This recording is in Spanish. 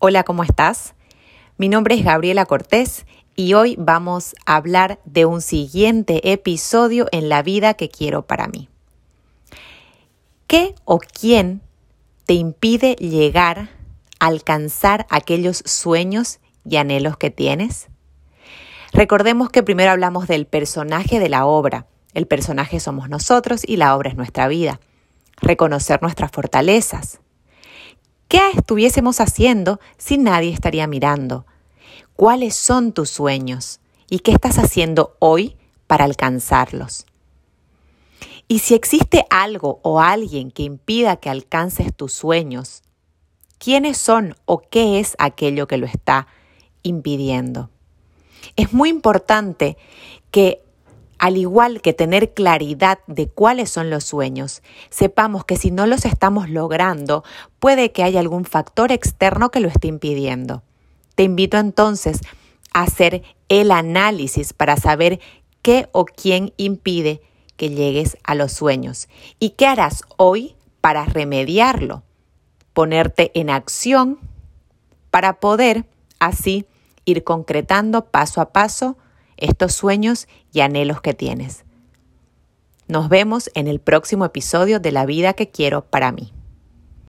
Hola, ¿cómo estás? Mi nombre es Gabriela Cortés y hoy vamos a hablar de un siguiente episodio en la vida que quiero para mí. ¿Qué o quién te impide llegar a alcanzar aquellos sueños y anhelos que tienes? Recordemos que primero hablamos del personaje de la obra. El personaje somos nosotros y la obra es nuestra vida. Reconocer nuestras fortalezas. ¿Qué estuviésemos haciendo si nadie estaría mirando? ¿Cuáles son tus sueños? ¿Y qué estás haciendo hoy para alcanzarlos? Y si existe algo o alguien que impida que alcances tus sueños, ¿quiénes son o qué es aquello que lo está impidiendo? Es muy importante que, al igual que tener claridad de cuáles son los sueños, sepamos que si no los estamos logrando, puede que haya algún factor externo que lo esté impidiendo. Te invito entonces a hacer el análisis para saber qué o quién impide que llegues a los sueños y qué harás hoy para remediarlo, ponerte en acción para poder así ir concretando paso a paso estos sueños y anhelos que tienes. Nos vemos en el próximo episodio de La vida que quiero para mí.